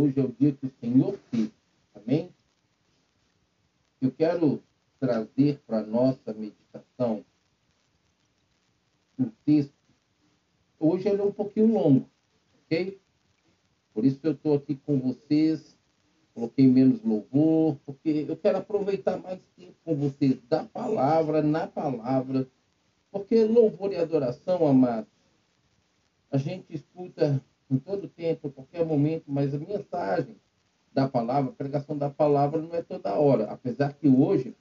Hoje é o dia que o Senhor fez. Amém? Eu quero trazer para a nossa meditação um texto. Hoje ele é um pouquinho longo, ok? Por isso eu estou aqui com vocês. Coloquei menos louvor, porque eu quero aproveitar mais tempo com vocês da palavra, na palavra. Porque louvor e adoração, amados, a gente escuta em todo tempo, em qualquer momento, mas a mensagem da palavra, a pregação da palavra não é toda hora. Apesar que hoje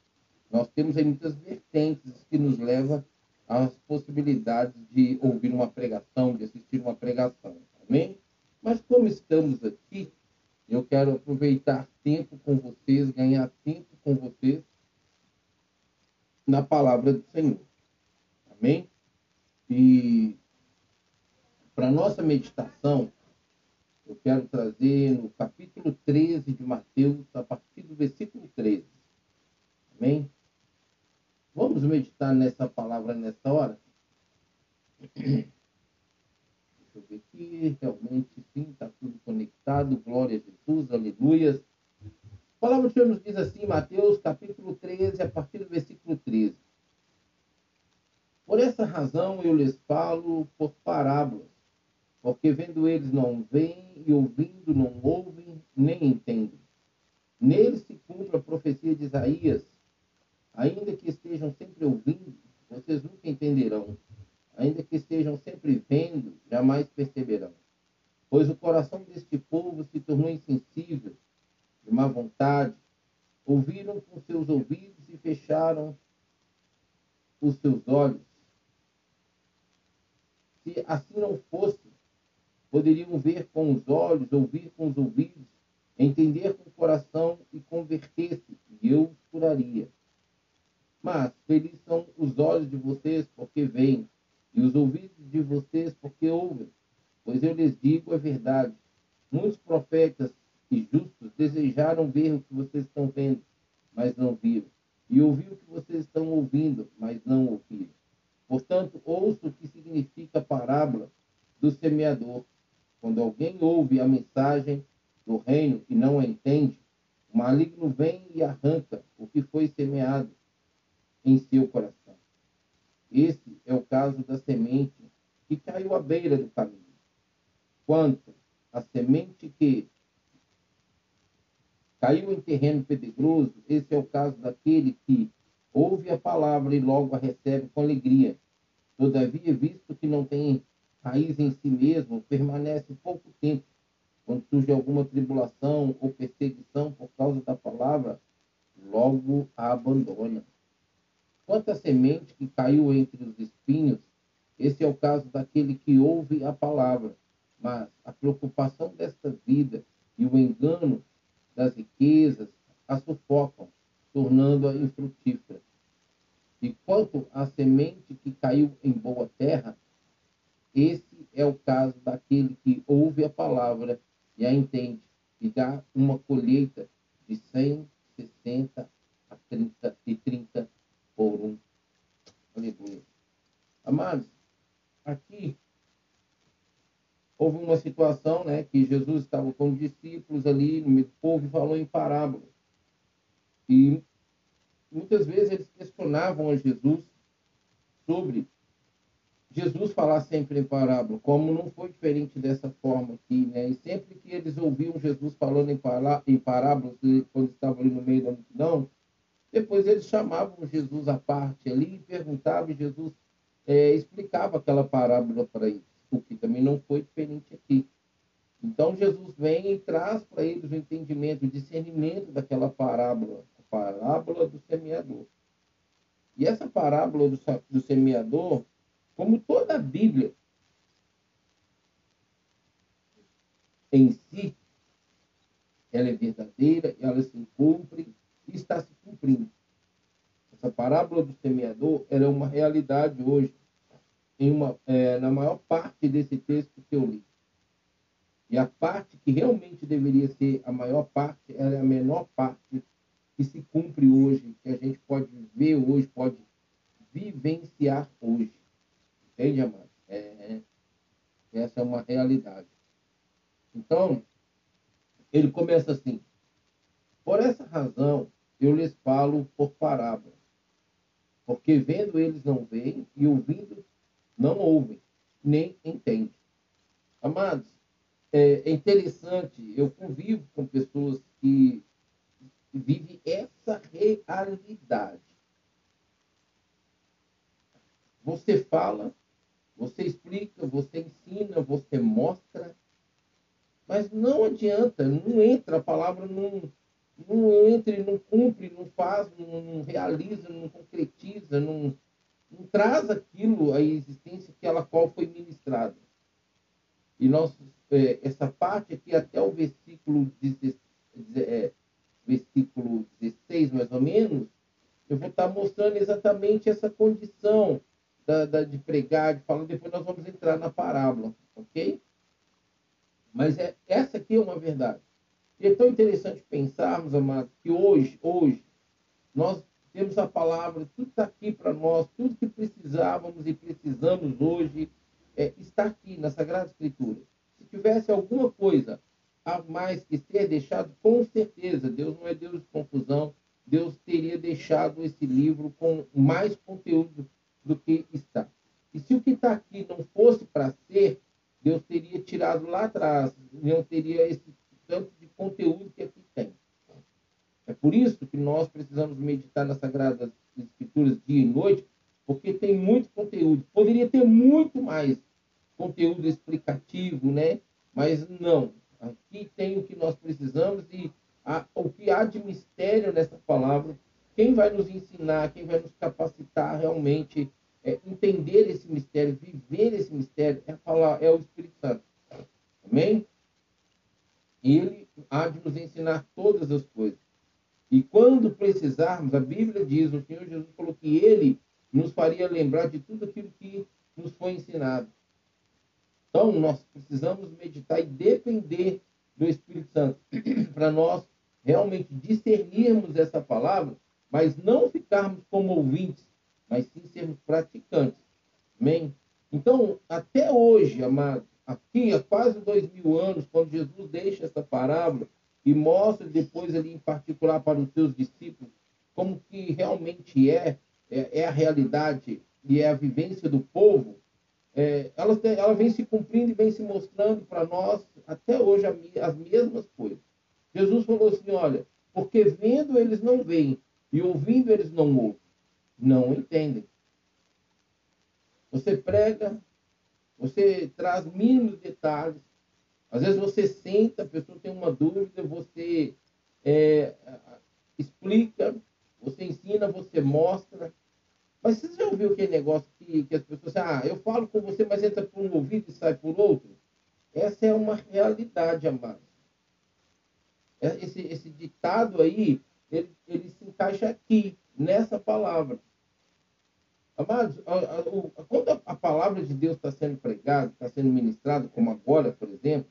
nós temos aí muitas vertentes que nos levam às possibilidades de ouvir uma pregação, de assistir uma pregação. Amém? Mas como estamos aqui, eu quero aproveitar tempo com vocês, ganhar tempo com vocês na palavra do Senhor. Amém? E para nossa meditação, eu quero trazer no capítulo 13 de Mateus, a partir do versículo 13. Amém? Vamos meditar nessa palavra nessa hora? Deixa eu ver aqui, realmente sim, está tudo conectado. Glória a Jesus, aleluias. A palavra do Senhor nos diz assim, Mateus capítulo 13, a partir do versículo 13. Por essa razão eu lhes falo por parábolas porque vendo eles não veem e ouvindo não ouvem nem entendem. Neles se cumpre a profecia de Isaías. Ainda que estejam sempre ouvindo, vocês nunca entenderão. Ainda que estejam sempre vendo, jamais perceberão. Pois o coração deste povo se tornou insensível, de má vontade. Ouviram com seus ouvidos e fecharam os seus olhos. Se assim não fosse, poderiam ver com os olhos, ouvir com os ouvidos, entender com o coração e converter-se, e eu os curaria. Mas felizes são os olhos de vocês porque veem, e os ouvidos de vocês porque ouvem. Pois eu lhes digo a verdade. Muitos profetas e justos desejaram ver o que vocês estão vendo, mas não viram. E ouvir o que vocês estão ouvindo, mas não ouviram. Portanto, ouço o que significa a parábola do semeador. Quando alguém ouve a mensagem do reino e não a entende, o maligno vem e arranca o que foi semeado em seu coração. Esse é o caso da semente que caiu à beira do caminho. Quanto à semente que caiu em terreno pedregoso, esse é o caso daquele que ouve a palavra e logo a recebe com alegria. Todavia, visto que não tem raiz em si mesmo, permanece pouco tempo. Quando surge alguma tribulação ou perseguição por causa da palavra, logo a abandona. Quanto à semente que caiu entre os espinhos, esse é o caso daquele que ouve a palavra, mas a preocupação desta vida e o engano das riquezas a sufocam, tornando-a infrutífera. E quanto à semente que caiu em boa terra, esse é o caso daquele que ouve a palavra e a entende e dá uma colheita de 100, 60 a 30 e 30 por um. Aleluia. Amados, aqui houve uma situação né, que Jesus estava com os discípulos ali no meio do povo e falou em parábola. E muitas vezes eles questionavam a Jesus sobre Jesus falar sempre em parábola, como não foi diferente dessa forma aqui, né? E sempre que eles ouviam Jesus falando em, pará em parábolas, quando estavam ali no meio da multidão, depois eles chamavam Jesus à parte ali e perguntavam, e Jesus é, explicava aquela parábola para eles, o que também não foi diferente aqui. Então Jesus vem e traz para eles o entendimento, o discernimento daquela parábola, a parábola do semeador. E essa parábola do, do semeador, como toda a Bíblia em si, ela é verdadeira, ela se cumpre e está se cumprindo. Essa parábola do semeador é uma realidade hoje, em uma, é, na maior parte desse texto que eu li. E a parte que realmente deveria ser a maior parte, ela é a menor parte que se cumpre hoje, que a gente pode ver hoje, pode vivenciar hoje. Entende, amado? É, essa é uma realidade. Então, Ele começa assim: Por essa razão eu lhes falo por parábola, porque vendo eles não veem e ouvindo não ouvem, nem entendem. Amados, é interessante, eu convivo com pessoas que vivem essa realidade. Você fala, você explica, você ensina, você mostra, mas não adianta, não entra, a palavra não, não entra, não cumpre, não faz, não, não realiza, não concretiza, não, não traz aquilo à existência que ela qual foi ministrada. E nós, é, essa parte aqui até o versículo, 16, é, versículo 16, mais ou menos, eu vou estar mostrando exatamente essa condição da, da, de pregar, de falar, depois nós vamos entrar na parábola, ok? Mas é, essa aqui é uma verdade. E é tão interessante pensarmos, amados, que hoje, hoje, nós temos a palavra, tudo está aqui para nós, tudo que precisávamos e precisamos hoje é, está aqui na Sagrada Escritura. Se tivesse alguma coisa a mais que ser deixado, com certeza, Deus não é Deus de confusão, Deus teria deixado esse livro com mais conteúdo do que está. E se o que está aqui não fosse para ser, Deus teria tirado lá atrás, não teria esse tanto de conteúdo que aqui tem. É por isso que nós precisamos meditar nas Sagradas Escrituras dia e noite, porque tem muito conteúdo. Poderia ter muito mais conteúdo explicativo, né? Mas não. Aqui tem o que nós precisamos e a, o que há de mistério nessa palavra. Quem vai nos ensinar, quem vai nos capacitar realmente é, entender esse mistério, viver esse mistério, é falar, é o Espírito Santo. Amém? Ele há de nos ensinar todas as coisas. E quando precisarmos, a Bíblia diz, o Senhor Jesus falou que ele nos faria lembrar de tudo aquilo que nos foi ensinado. Então, nós precisamos meditar e depender do Espírito Santo para nós realmente discernirmos essa palavra, mas não ficarmos como ouvintes, mas sim sermos praticantes. Amém? Então, até hoje, amados, aqui há quase dois mil anos, quando Jesus deixa essa parábola, e mostra depois ali em particular para os seus discípulos como que realmente é, é, é a realidade e é a vivência do povo, é, ela, ela vem se cumprindo e vem se mostrando para nós até hoje as mesmas coisas. Jesus falou assim, olha, porque vendo eles não veem e ouvindo eles não ouvem, não entendem. Você prega, você traz mínimos detalhes, às vezes você senta, a pessoa tem uma dúvida, você é, explica, você ensina, você mostra. Mas você já ouviu aquele negócio que, que as pessoas ah, eu falo com você, mas entra por um ouvido e sai por outro? Essa é uma realidade, amado. É, esse, esse ditado aí, ele, ele se encaixa aqui, nessa palavra. Amados, a, a, a, quando a, palavra de Deus está sendo pregada, está sendo ministrada, como agora, por exemplo,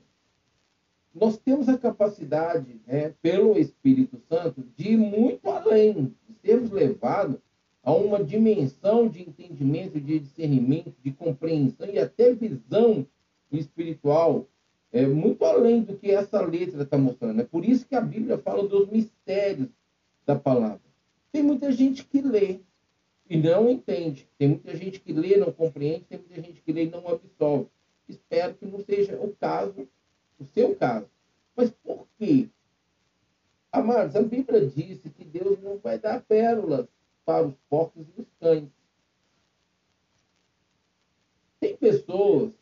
nós temos a capacidade, né, pelo Espírito Santo, de ir muito além, de sermos levados a uma dimensão de entendimento, de discernimento, de compreensão e até visão espiritual, é, muito além do que essa letra está mostrando. É por isso que a Bíblia fala dos mistérios da palavra. Tem muita gente que lê e não entende. Tem muita gente que lê, não compreende. Tem muita gente que lê e não absolve. Espero que não seja o caso o seu caso. Mas por quê? Amados, a Bíblia disse que Deus não vai dar pérolas para os porcos e os cães. Tem pessoas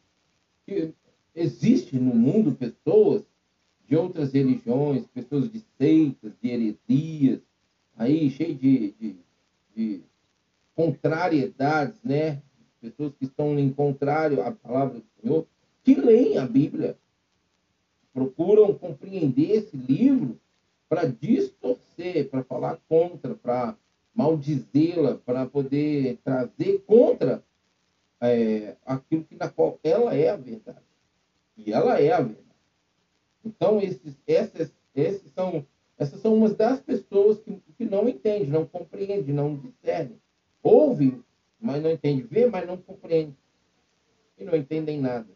que existem no mundo pessoas de outras religiões, pessoas de seitas, de heresias, aí cheio de, de, de contrariedades, né? Pessoas que estão em contrário à palavra do Senhor, que leem a Bíblia, procuram compreender esse livro para distorcer, para falar contra, para maldizê-la, para poder trazer contra é, aquilo que na qual ela é a verdade. E ela é a verdade. Então, esses, essas, esses são, essas são umas das pessoas que, que não entendem, não compreendem, não discernem. Ouvem, mas não entendem. Vê, mas não compreendem. E não entendem nada.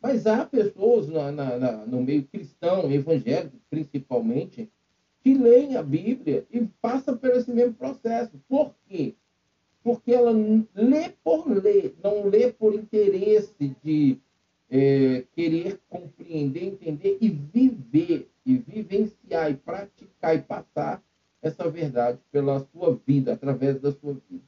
Mas há pessoas na, na, na, no meio cristão, evangélico principalmente, que leem a Bíblia e passam por esse mesmo processo. Por quê? Porque ela lê por ler, não lê por interesse de é, querer compreender, entender e viver, e vivenciar, e praticar e passar essa verdade pela sua vida, através da sua vida.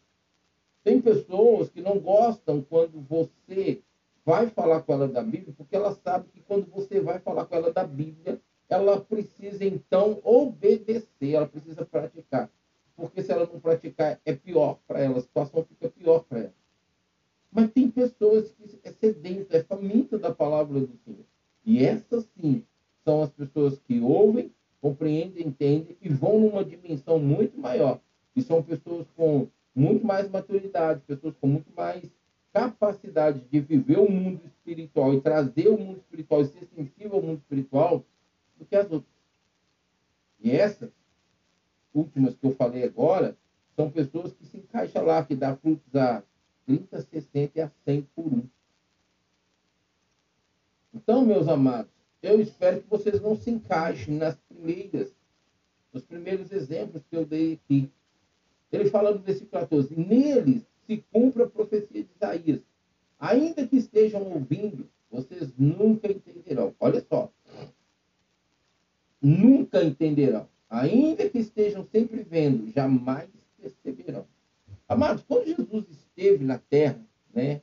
Tem pessoas que não gostam quando você vai falar com ela da Bíblia, porque ela sabe que quando você vai falar com ela da Bíblia, ela precisa então obedecer, ela precisa praticar. Porque se ela não praticar, é pior para ela, a situação fica pior para ela. Mas tem pessoas que é sedenta, é faminta da palavra do Senhor. E essas sim são as pessoas que ouvem, compreendem, entendem e vão numa dimensão muito maior. E são pessoas com muito mais maturidade, pessoas com muito mais capacidade de viver o mundo espiritual e trazer o mundo espiritual e ser sensível ao mundo espiritual do que as outras. E essas últimas que eu falei agora são pessoas que se encaixam lá, que dá frutos a 30, 60 e a 100 por um. Então, meus amados, eu espero que vocês não se encaixem nas primeiras, nos primeiros exemplos que eu dei aqui. Ele fala no versículo 14: Neles se cumpra a profecia de Isaías. Ainda que estejam ouvindo, vocês nunca entenderão. Olha só. Nunca entenderão. Ainda que estejam sempre vendo, jamais perceberão. Amados, quando Jesus esteve na terra, né?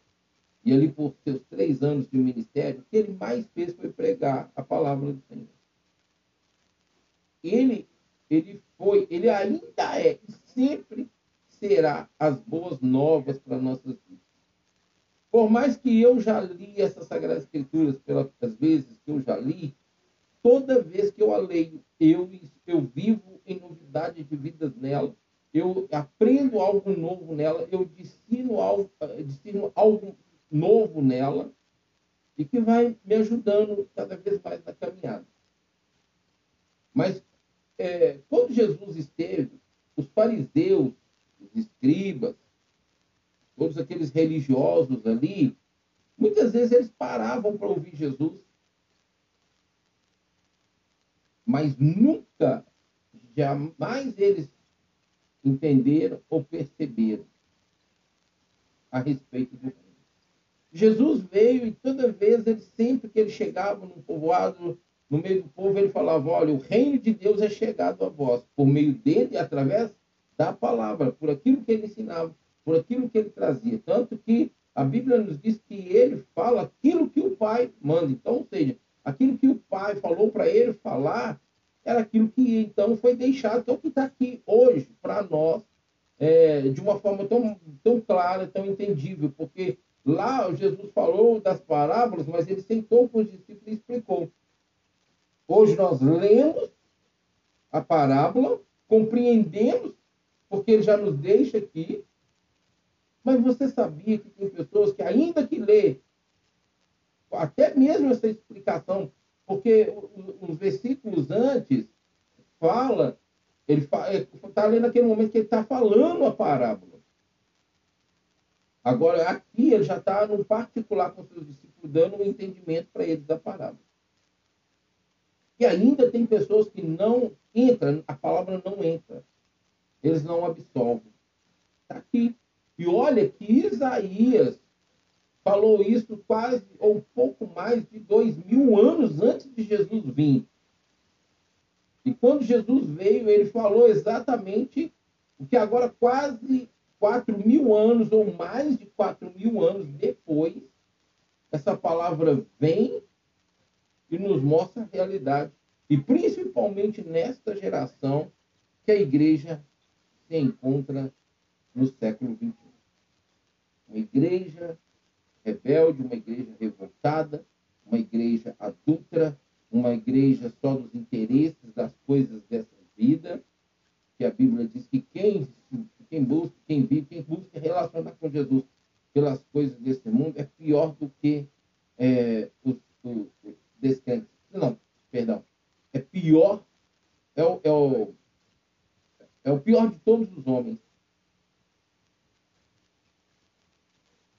E ali por seus três anos de ministério, o que ele mais fez foi pregar a palavra do Senhor. Ele, ele foi, ele ainda é, sempre será as boas novas para nossas vidas. Por mais que eu já li essas Sagradas Escrituras pelas vezes que eu já li, toda vez que eu a leio, eu, eu vivo em novidade de vidas nela, eu aprendo algo novo nela, eu ensino algo, ensino algo novo nela, e que vai me ajudando cada vez mais na caminhada. Mas é, quando Jesus esteve, os fariseus os escribas, todos aqueles religiosos ali, muitas vezes eles paravam para ouvir Jesus, mas nunca, jamais eles entenderam ou perceberam a respeito do. Jesus veio e toda vez, ele sempre que ele chegava no povoado, no meio do povo, ele falava: Olha, o reino de Deus é chegado a vós, por meio dele, através da palavra, por aquilo que ele ensinava, por aquilo que ele trazia. Tanto que a Bíblia nos diz que ele fala aquilo que o Pai manda. Então, ou seja, aquilo que o Pai falou para ele falar era aquilo que então foi deixado, é o que está aqui hoje para nós, é, de uma forma tão, tão clara, tão entendível, porque lá Jesus falou das parábolas, mas ele sentou com os discípulos e explicou. Hoje nós lemos a parábola, compreendemos porque ele já nos deixa aqui. Mas você sabia que tem pessoas que, ainda que lê, até mesmo essa explicação, porque os versículos antes fala, ele está lendo naquele momento que ele está falando a parábola. Agora, aqui ele já está no particular com seus discípulos, dando um entendimento para eles da parábola. E ainda tem pessoas que não entram, a palavra não entra eles não absolvem. Está aqui. E olha que Isaías falou isso quase ou pouco mais de dois mil anos antes de Jesus vir. E quando Jesus veio, ele falou exatamente o que agora quase quatro mil anos ou mais de quatro mil anos depois, essa palavra vem e nos mostra a realidade. E principalmente nesta geração que a igreja se encontra no século XXI. Uma igreja rebelde, uma igreja revoltada, uma igreja adulta, uma igreja só dos interesses das coisas dessa vida, que a Bíblia diz que quem, quem busca, quem vive, quem busca relacionar com Jesus pelas coisas desse mundo é pior do que é, os, os, os descrentes. Não, perdão. É pior, é o, é o é o pior de todos os homens.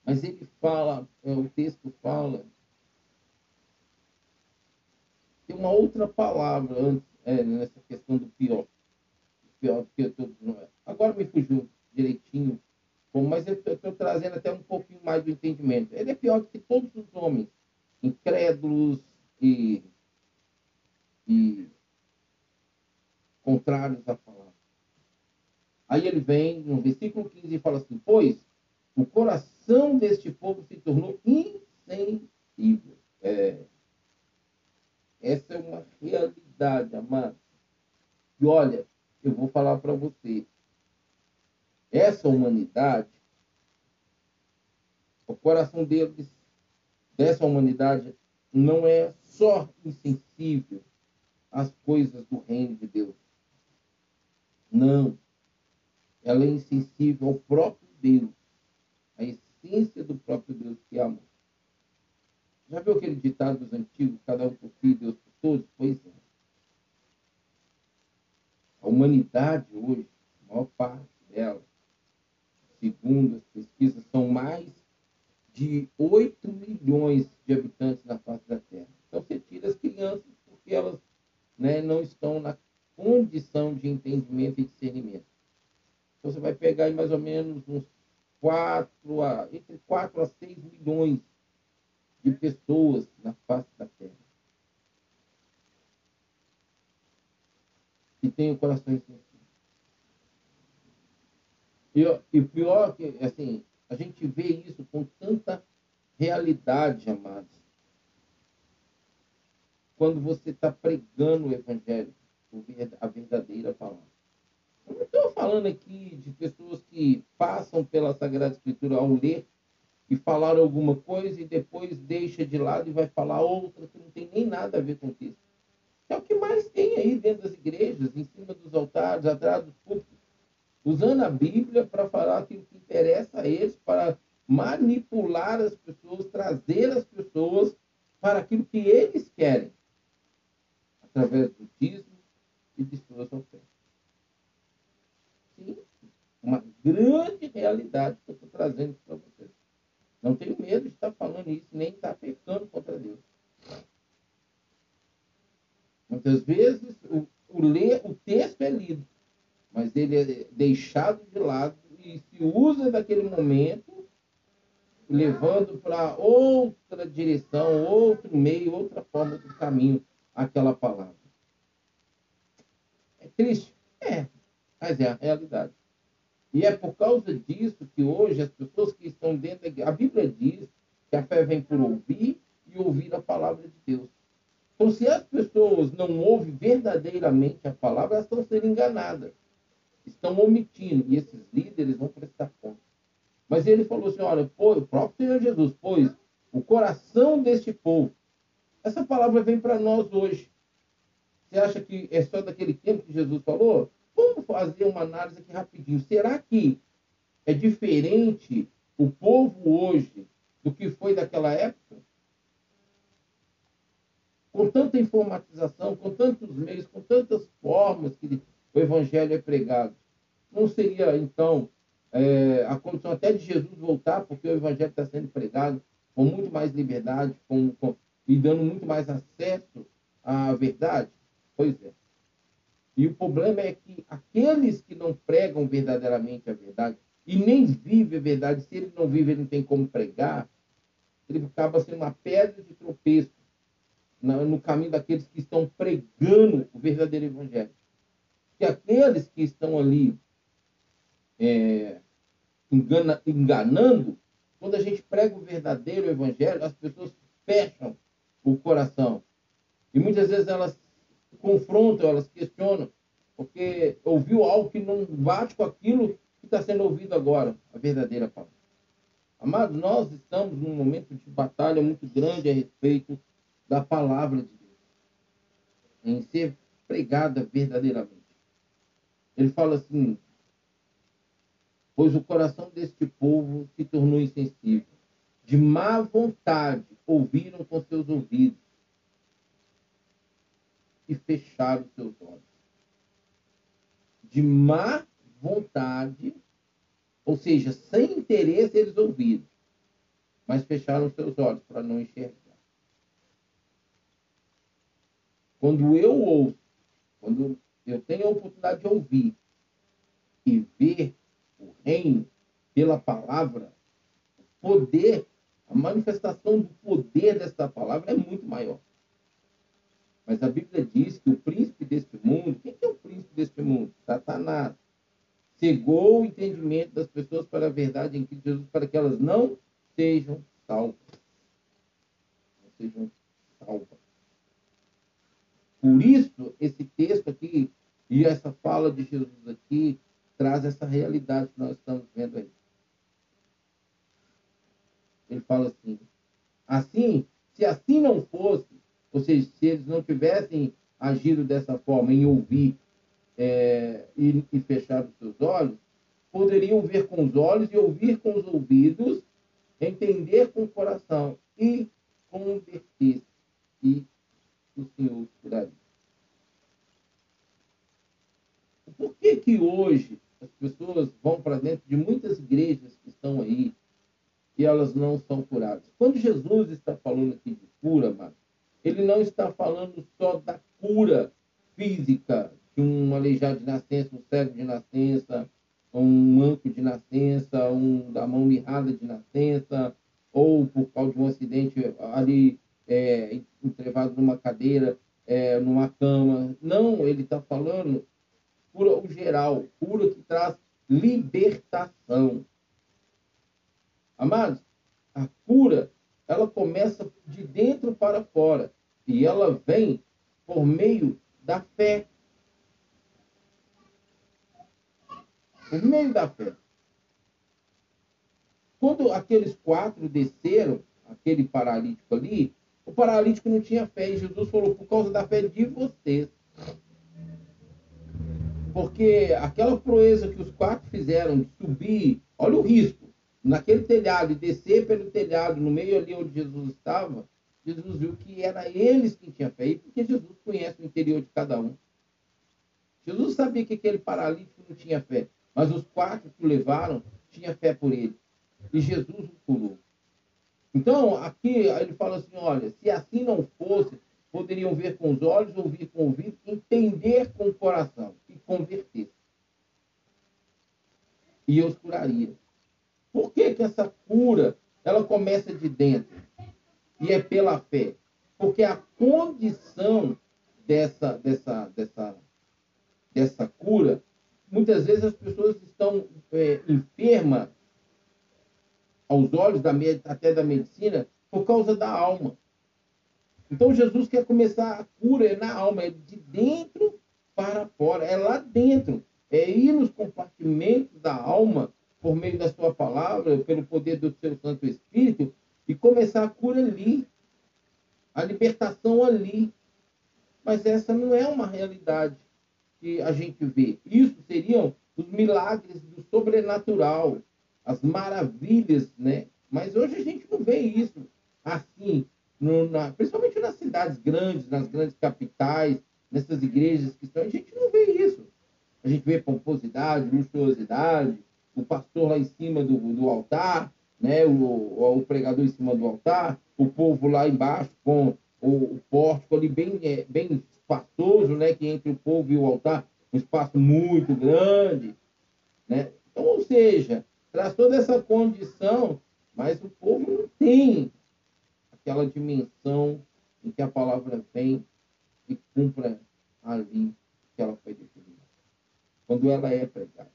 Mas ele fala, é, o texto fala uma outra palavra antes, é, nessa questão do pior. Pior do que todos nós. Agora me fugiu direitinho, mas eu estou trazendo até um pouquinho mais do entendimento. Ele é pior do que todos os homens, incrédulos e, e contrários à palavra. Aí ele vem no versículo 15 e fala assim: Pois o coração deste povo se tornou insensível. É, essa é uma realidade, amado. E olha, eu vou falar para você. Essa humanidade, o coração deles, dessa humanidade, não é só insensível às coisas do reino de Deus. Não. Ela é insensível ao próprio Deus, a essência do próprio Deus que amor. Já viu aquele ditado dos antigos, cada um por si, Deus por todos? Pois é. A humanidade hoje, a maior parte dela, segundo as pesquisas, são mais de 8 milhões de habitantes na face da Terra. Então você tira as crianças porque elas né, não estão na condição de entendimento e discernimento. Então você vai pegar mais ou menos uns 4 a, entre 4 a 6 milhões de pessoas na face da terra. Que tem o coração sensível. E, e pior que, assim, a gente vê isso com tanta realidade, amados. Quando você está pregando o evangelho, a verdadeira palavra. Eu não estou falando aqui de pessoas que passam pela Sagrada Escritura ao ler e falar alguma coisa e depois deixa de lado e vai falar outra que não tem nem nada a ver com isso. É o que mais tem aí dentro das igrejas, em cima dos altares, atrás dos púlpitos, usando a Bíblia para falar aquilo que interessa a eles, para manipular as pessoas, trazer as pessoas para aquilo que eles querem, através do dízimo e de suas ofertas. Sim, uma grande realidade que eu estou trazendo para vocês. Não tenho medo de estar falando isso, nem estar pecando contra Deus. Muitas vezes o, o, ler, o texto é lido, mas ele é deixado de lado e se usa daquele momento, levando para outra direção, outro meio, outra forma do caminho aquela palavra. É triste? É, mas é a realidade. E é por causa disso que hoje as pessoas que estão dentro da A Bíblia diz que a fé vem por ouvir e ouvir a palavra de Deus. Então, se as pessoas não ouvem verdadeiramente a palavra, elas estão sendo enganadas. Estão omitindo. E esses líderes vão prestar conta. Mas ele falou assim: olha, o próprio Senhor Jesus, pois o coração deste povo. Essa palavra vem para nós hoje. Você acha que é só daquele tempo que Jesus falou? Vamos fazer uma análise aqui rapidinho. Será que é diferente o povo hoje do que foi daquela época? Com tanta informatização, com tantos meios, com tantas formas que o evangelho é pregado. Não seria, então, é, a condição até de Jesus voltar, porque o evangelho está sendo pregado com muito mais liberdade com, com, e dando muito mais acesso à verdade? Pois é. E o problema é que aqueles que não pregam verdadeiramente a verdade e nem vivem a verdade, se ele não vive, ele não tem como pregar, ele acaba sendo uma pedra de tropeço no caminho daqueles que estão pregando o verdadeiro evangelho. E aqueles que estão ali é, engana, enganando, quando a gente prega o verdadeiro evangelho, as pessoas fecham o coração. E muitas vezes elas confrontam, elas questionam, porque ouviu algo que não bate com aquilo que está sendo ouvido agora, a verdadeira palavra. Amados, nós estamos num momento de batalha muito grande a respeito da palavra de Deus, em ser pregada verdadeiramente. Ele fala assim: pois o coração deste povo se tornou insensível, de má vontade ouviram com seus ouvidos e fecharam seus olhos. De má vontade, ou seja, sem interesse eles ouviram, mas fecharam seus olhos para não enxergar. Quando eu ouço, quando eu tenho a oportunidade de ouvir e ver o reino pela palavra, o poder, a manifestação do poder dessa palavra é muito maior. Mas a Bíblia diz que o príncipe deste mundo, quem é o príncipe deste mundo? Satanás. Cegou o entendimento das pessoas para a verdade em Cristo Jesus, para que elas não sejam salvas. Não sejam salvas. Por isso, esse texto aqui e essa fala de Jesus aqui traz essa realidade que nós estamos vendo aí. Ele fala assim: assim, se assim não fosse, ou seja, se eles não tivessem agido dessa forma, em ouvir é, e, e fechar os seus olhos, poderiam ver com os olhos e ouvir com os ouvidos, entender com o coração e converter-se. E Senhor curaria. Por que que hoje as pessoas vão para dentro de muitas igrejas que estão aí e elas não são curadas? Quando Jesus está falando aqui de cura, mano, ele não está falando só da cura física de um aleijado de nascença, um cego de nascença, um manco de nascença, um da mão mirrada de nascença, ou por causa de um acidente ali é, entrevado numa cadeira, é, numa cama. Não, ele está falando cura o geral, cura que traz libertação. Amados, a cura, ela começa de dentro para fora. E ela vem por meio da fé. Por meio da fé. Quando aqueles quatro desceram, aquele paralítico ali, o paralítico não tinha fé. E Jesus falou, por causa da fé de vocês. Porque aquela proeza que os quatro fizeram de subir, olha o risco, naquele telhado e descer pelo telhado, no meio ali onde Jesus estava, Jesus viu que era eles que tinham fé, e porque Jesus conhece o interior de cada um. Jesus sabia que aquele paralítico não tinha fé, mas os quatro que o levaram tinham fé por ele. E Jesus o curou. Então, aqui ele fala assim: olha, se assim não fosse, poderiam ver com os olhos, ouvir com o ouvido, entender com o coração e converter. E eu os curaria. Por que, que essa cura ela começa de dentro? E é pela fé. Porque a condição dessa, dessa, dessa, dessa cura, muitas vezes as pessoas estão é, enfermas aos olhos da, até da medicina por causa da alma. Então Jesus quer começar a cura é na alma, é de dentro para fora, é lá dentro, é ir nos compartimentos da alma por meio da sua palavra, pelo poder do seu Santo Espírito e começar a cura ali, a libertação ali. Mas essa não é uma realidade que a gente vê. Isso seriam os milagres do sobrenatural, as maravilhas, né? Mas hoje a gente não vê isso assim no, na, principalmente nas cidades grandes, nas grandes capitais, nessas igrejas que estão, a gente não vê isso. A gente vê pomposidade, luxuosidade, o pastor lá em cima do, do altar, né, o, o pregador em cima do altar, o povo lá embaixo com o, o pórtico ali bem, é, bem espaçoso, né, que entre o povo e o altar, um espaço muito grande, né? Então, ou seja, traz toda essa condição, mas o povo não tem aquela dimensão em que a palavra vem e cumpra ali que ela foi definida. Quando ela é pregada.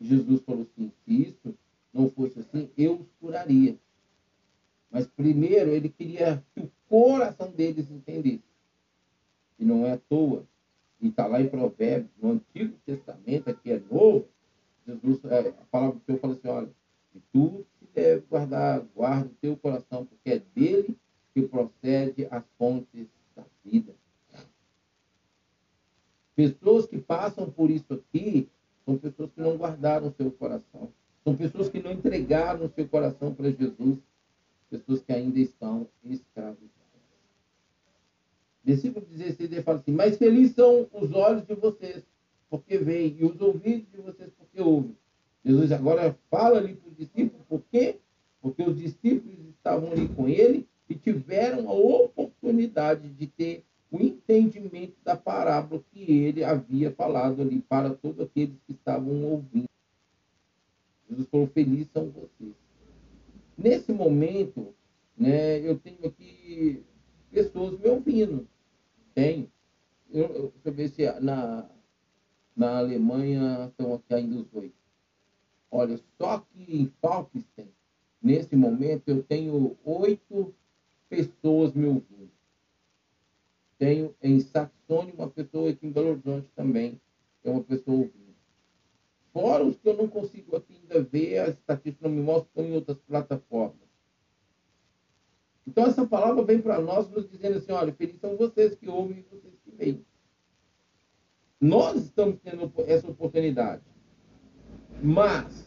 Jesus falou assim: se isso não fosse assim, eu os curaria. Mas primeiro ele queria que o coração deles entendesse. E não é à toa. E está lá em Provérbios, no Antigo Testamento, aqui é novo, Jesus, é, a palavra do Senhor fala assim: olha, tu deve guardar, guarda o teu coração, porque é dele que procede as fontes da vida. Pessoas que passam por isso aqui são pessoas que não guardaram o seu coração. São pessoas que não entregaram o seu coração para Jesus. Pessoas que ainda estão escravizadas. Versículo 16 ele fala assim: Mas felizes são os olhos de vocês, porque veem, e os ouvidos de vocês, porque ouvem. Jesus agora fala ali para os discípulos, por quê? Porque os discípulos estavam ali com ele e tiveram a oportunidade de ter o entendimento da parábola que ele havia falado ali para todos aqueles que estavam ouvindo. Jesus falou: Felizes são vocês. Nesse momento, né, eu tenho aqui pessoas me ouvindo. Tem. Eu, eu, deixa eu ver se na, na Alemanha estão aqui ainda os oito. Olha, só que em Falkenstein, nesse momento, eu tenho oito pessoas me ouvindo. Tenho em Saxônia uma pessoa aqui em Belo Horizonte também, é uma pessoa ouvindo. Fora os que eu não consigo aqui ainda ver, a estatística não me mostra, em outras plataformas. Então, essa palavra vem para nós nos dizendo assim: olha, felizes são vocês que ouvem e vocês que veem. Nós estamos tendo essa oportunidade. Mas,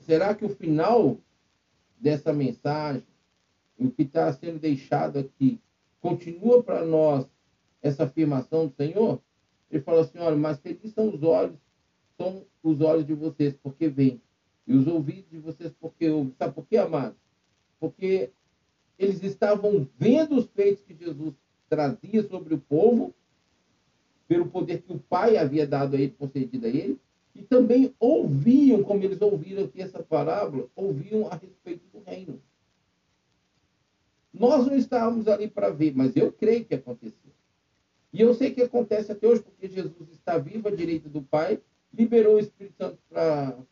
será que o final dessa mensagem, o que está sendo deixado aqui, continua para nós essa afirmação do Senhor? Ele fala assim: olha, mas felizes são os olhos, são os olhos de vocês, porque veem, e os ouvidos de vocês, porque ouvem. Sabe por quê, amados? porque eles estavam vendo os feitos que Jesus trazia sobre o povo, pelo poder que o Pai havia dado a ele, concedido a ele, e também ouviam, como eles ouviram aqui essa parábola, ouviam a respeito do reino. Nós não estávamos ali para ver, mas eu creio que aconteceu. E eu sei que acontece até hoje, porque Jesus está vivo à direita do Pai, liberou o Espírito Santo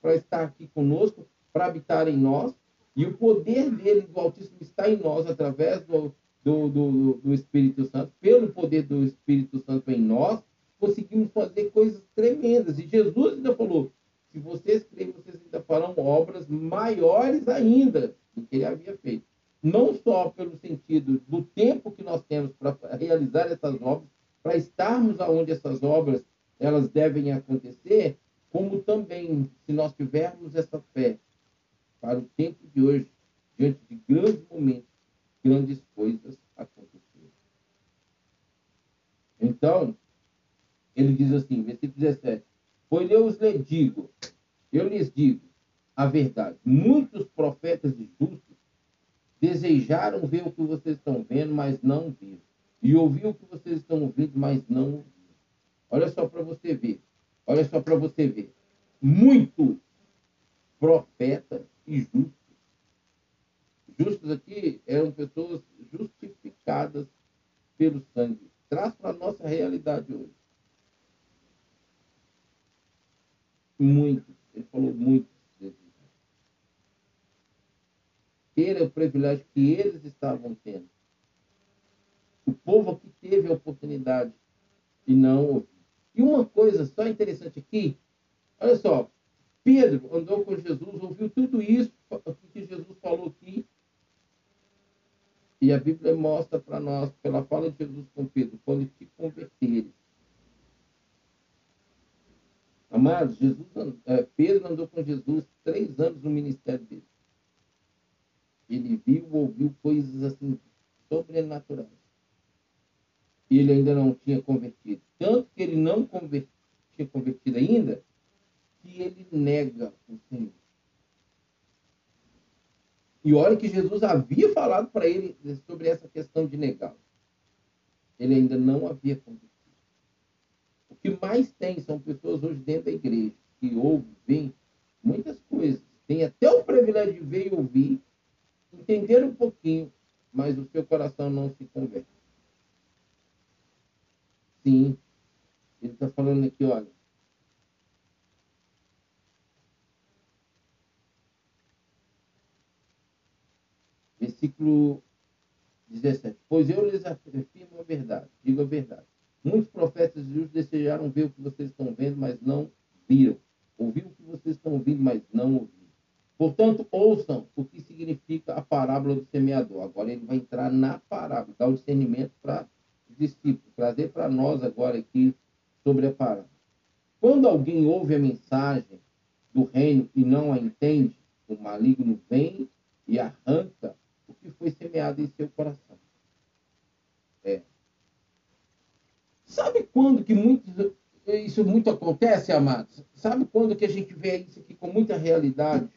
para estar aqui conosco, para habitar em nós, e o poder dele, do Altíssimo, está em nós através do, do, do, do Espírito Santo. Pelo poder do Espírito Santo em nós, conseguimos fazer coisas tremendas. E Jesus ainda falou: se vocês creem, vocês ainda farão obras maiores ainda do que ele havia feito. Não só pelo sentido do tempo que nós temos para realizar essas obras, para estarmos aonde essas obras elas devem acontecer, como também, se nós tivermos essa fé para o tempo de hoje, diante de grandes momentos, grandes coisas aconteceram. Então, ele diz assim, versículo 17: Pois eu lhes digo, eu lhes digo a verdade. Muitos profetas e justos desejaram ver o que vocês estão vendo, mas não viram. E ouvir o que vocês estão ouvindo, mas não ouviram. Olha só para você ver. Olha só para você ver. Muitos profetas e justos. Justos aqui eram pessoas justificadas pelo sangue. Traz para a nossa realidade hoje. Muitos, ele falou muitos Ter o privilégio que eles estavam tendo. O povo que teve a oportunidade e não ouviu. E uma coisa só interessante aqui, olha só, Pedro andou com Jesus, ouviu tudo isso que Jesus falou aqui. E a Bíblia mostra para nós, pela fala de Jesus com Pedro, quando se converterem. Amados, Jesus, é, Pedro andou com Jesus três anos no ministério dele. Ele viu, ouviu coisas assim sobrenaturais. E ele ainda não tinha convertido. Tanto que ele não converti, tinha convertido ainda, que ele nega o Senhor. E olha que Jesus havia falado para ele sobre essa questão de negá-lo. Ele ainda não havia convertido. O que mais tem são pessoas hoje dentro da igreja que ouvem, muitas coisas. Tem até o privilégio de ver e ouvir, entender um pouquinho, mas o seu coração não se converte. Sim, ele está falando aqui, olha, versículo 17. Pois eu lhes afirmo a verdade, digo a verdade. Muitos profetas justos desejaram ver o que vocês estão vendo, mas não viram. Ouviram o que vocês estão ouvindo, mas não ouviram. Portanto, ouçam o que significa a parábola do semeador. Agora ele vai entrar na parábola, dar o discernimento para os discípulos, trazer para nós agora aqui sobre a parábola. Quando alguém ouve a mensagem do reino e não a entende, o maligno vem e arranca que foi semeado em seu coração. É. Sabe quando que muito, isso muito acontece, amados? Sabe quando que a gente vê isso aqui com muita realidade?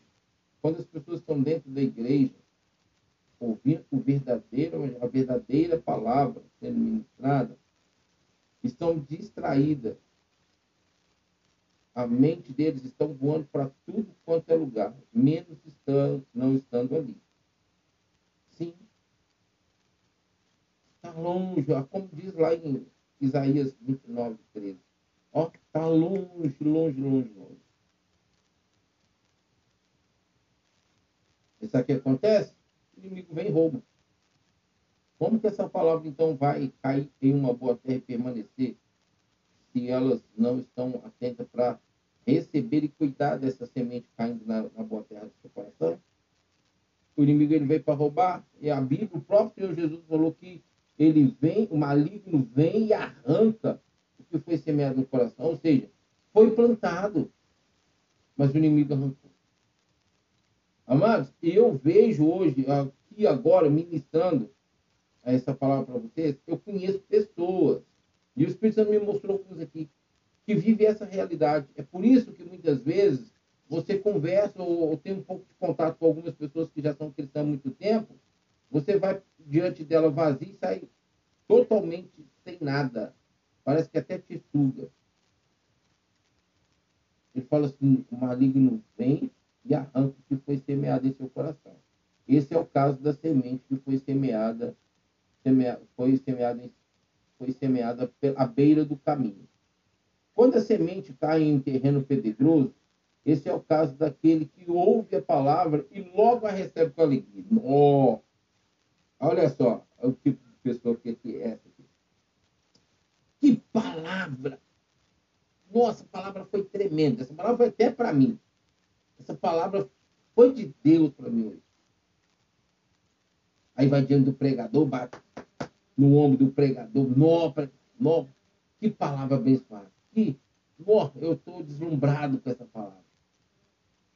Quando as pessoas estão dentro da igreja ouvindo verdadeiro, a verdadeira palavra sendo ministrada, estão distraídas. A mente deles estão voando para tudo quanto é lugar, menos estando, não estando ali. Sim. Está longe, como diz lá em Isaías 29, 13. Ó, está longe, longe, longe, longe. Isso aqui acontece, o inimigo vem e rouba. Como que essa palavra, então, vai cair em uma boa terra e permanecer se elas não estão atentas para receber e cuidar dessa semente caindo na, na boa terra do seu coração? O inimigo ele veio para roubar, e a Bíblia, o próprio Senhor Jesus falou que ele vem, o maligno vem e arranca o que foi semeado no coração. Ou seja, foi plantado, mas o inimigo arrancou. Amados, eu vejo hoje, aqui agora, ministrando essa palavra para vocês, eu conheço pessoas, e o Espírito Santo me mostrou coisas aqui, que vivem essa realidade. É por isso que muitas vezes você conversa ou, ou tem um pouco de contato com algumas pessoas que já são cristãs há muito tempo, você vai diante dela vazia e sai totalmente sem nada. Parece que até te suga. Ele fala assim: o maligno vem e arranca o que foi semeado em seu coração. Esse é o caso da semente que foi semeada, semea, foi semeada, foi semeada à beira do caminho. Quando a semente cai em terreno pedregoso, esse é o caso daquele que ouve a palavra e logo a recebe com alegria. Oh, olha só o tipo de pessoa que é essa aqui. Que palavra! Nossa, a palavra foi tremenda. Essa palavra foi até para mim. Essa palavra foi de Deus para mim hoje. Aí vai diante do pregador, bate no ombro do pregador. Nó, nó, que palavra abençoada. Que, nó, eu estou deslumbrado com essa palavra.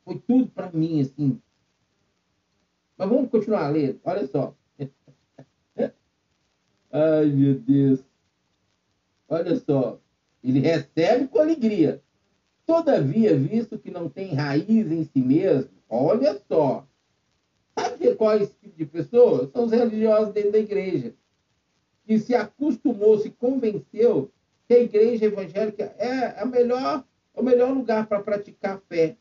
Foi tudo para mim, assim. Mas vamos continuar a ler. Olha só. Ai, meu Deus. Olha só. Ele recebe com alegria. Todavia, visto que não tem raiz em si mesmo, olha só. Sabe qual é esse tipo de pessoa? São os religiosos dentro da igreja. Que se acostumou, se convenceu que a igreja evangélica é a melhor, o melhor lugar para praticar fé,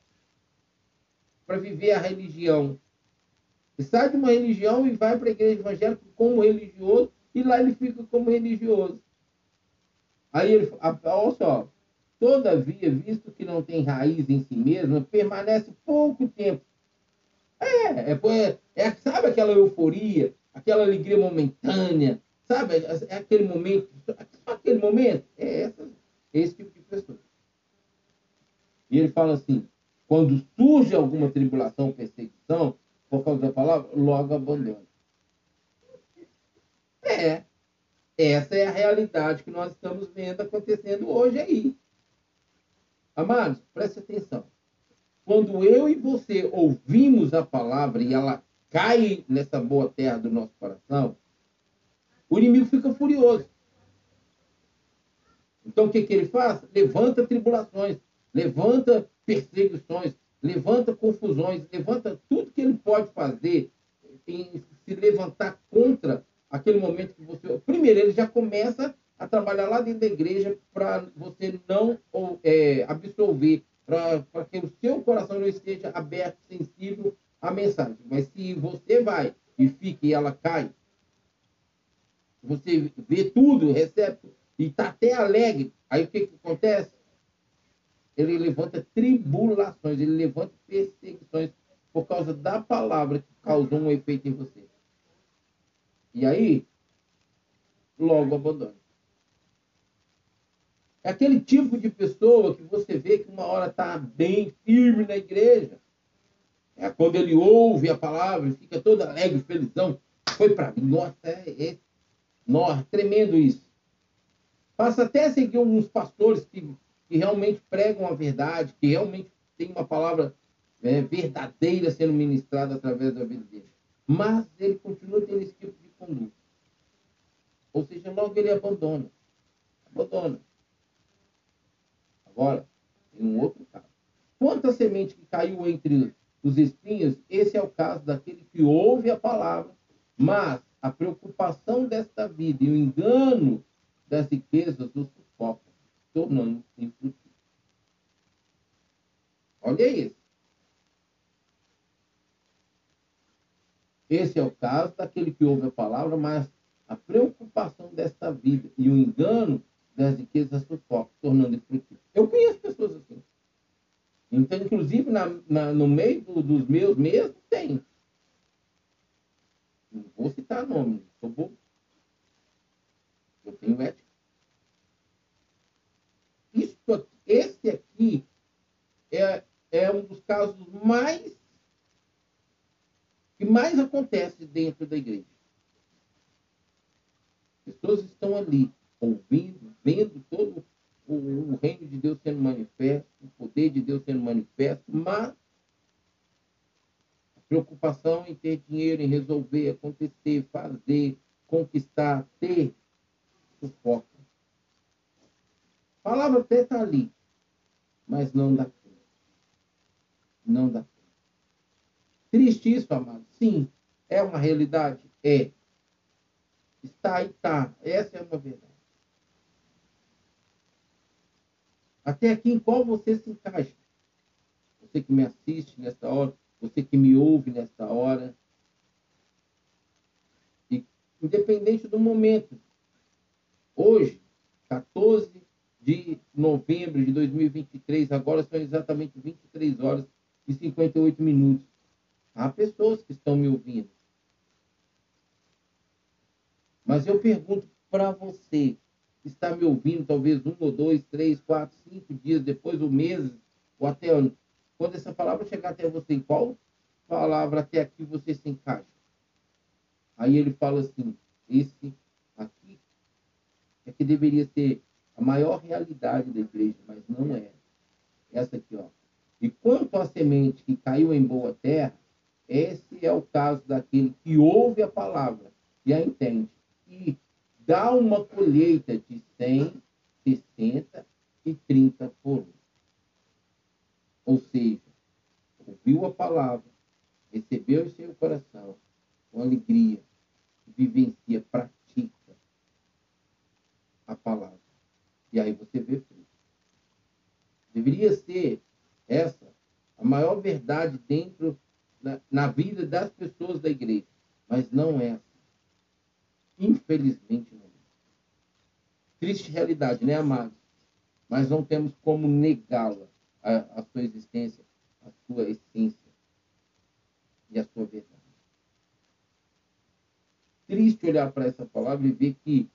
para viver a religião. E sai de uma religião e vai para a igreja evangélica como religioso, e lá ele fica como religioso. Aí ele, olha só, Todavia, visto que não tem raiz em si mesma, permanece pouco tempo. É, é, é, sabe aquela euforia, aquela alegria momentânea, sabe? É aquele momento, só aquele momento. É essa, esse tipo de pessoa. E ele fala assim: quando surge alguma tribulação, perseguição, por causa da palavra, logo abandona. É, essa é a realidade que nós estamos vendo acontecendo hoje aí. Amados, preste atenção. Quando eu e você ouvimos a palavra e ela cai nessa boa terra do nosso coração, o inimigo fica furioso. Então o que, que ele faz? Levanta tribulações, levanta perseguições, levanta confusões, levanta tudo que ele pode fazer em se levantar contra aquele momento que você. Primeiro, ele já começa a trabalhar lá dentro da igreja para você não é, absolver, para que o seu coração não esteja aberto, sensível à mensagem. Mas se você vai e fica e ela cai, você vê tudo, recebe e está até alegre, aí o que, que acontece? Ele levanta tribulações, ele levanta perseguições por causa da palavra que causou um efeito em você. E aí, logo abandona. É aquele tipo de pessoa que você vê que uma hora está bem firme na igreja. É quando ele ouve a palavra, fica todo alegre, felizão. Foi para mim. Nossa, é, é, nossa, tremendo isso. Passa até a seguir alguns pastores que, que realmente pregam a verdade, que realmente tem uma palavra é, verdadeira sendo ministrada através da vida dele. Mas ele continua tendo esse tipo de conduta. Ou seja, logo ele abandona. Abandona. Agora, em um outro caso. Quanto a semente que caiu entre os espinhos, esse é o caso daquele que ouve a palavra Mas a preocupação desta vida e o engano das riquezas o tornando-se infrutífero. Olha isso. Esse é o caso daquele que ouve a palavra, mas a preocupação desta vida e o engano das riquezas sufoca, tornando infrutífero. Eu conheço pessoas assim. Então, inclusive, na, na, no meio do, dos meus mesmo, tem. Não vou citar nome, sou bobo. Eu tenho ética. Isso, esse aqui é, é um dos casos mais que mais acontece dentro da igreja. Pessoas estão ali, ouvindo, vendo todo o, o reino de Deus sendo manifesto, o poder de Deus sendo manifesto, mas a preocupação em ter dinheiro, em resolver, acontecer, fazer, conquistar, ter, sufoca. A palavra até está ali, mas não dá conta. Não dá conta. Triste isso, amado? Sim. É uma realidade? É. Está e está. Essa é uma verdade. Até aqui, em qual você se encaixa? Você que me assiste nesta hora, você que me ouve nesta hora. E, independente do momento, hoje, 14 de novembro de 2023, agora são exatamente 23 horas e 58 minutos. Há pessoas que estão me ouvindo. Mas eu pergunto para você, está me ouvindo talvez um ou dois, três, quatro, cinco dias depois, ou meses, ou até anos. Quando essa palavra chegar até você, qual palavra até aqui você se encaixa? Aí ele fala assim: esse aqui é que deveria ser a maior realidade da igreja, mas não é. Essa aqui, ó. E quanto à semente que caiu em boa terra, esse é o caso daquele que ouve a palavra e a entende e dá uma colheita de 100, 60 e 30 por um. Ou seja, ouviu a palavra, recebeu em seu coração com alegria, vivencia, pratica a palavra. E aí você vê fruto. Deveria ser essa a maior verdade dentro na, na vida das pessoas da igreja, mas não é assim. Infelizmente não. Triste realidade, né, amados? Mas não temos como negá-la, a, a sua existência, a sua essência e a sua verdade. Triste olhar para essa palavra e ver que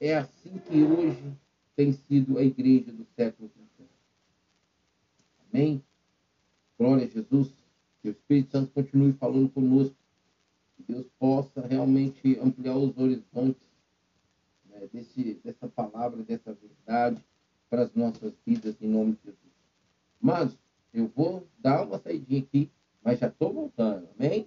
é assim que hoje tem sido a igreja do século XXI. Amém? Glória a Jesus. Que o Espírito Santo continue falando conosco que Deus possa realmente ampliar os horizontes né, desse, dessa palavra, dessa verdade para as nossas vidas, em nome de Jesus. Mas eu vou dar uma saidinha aqui, mas já estou voltando, amém?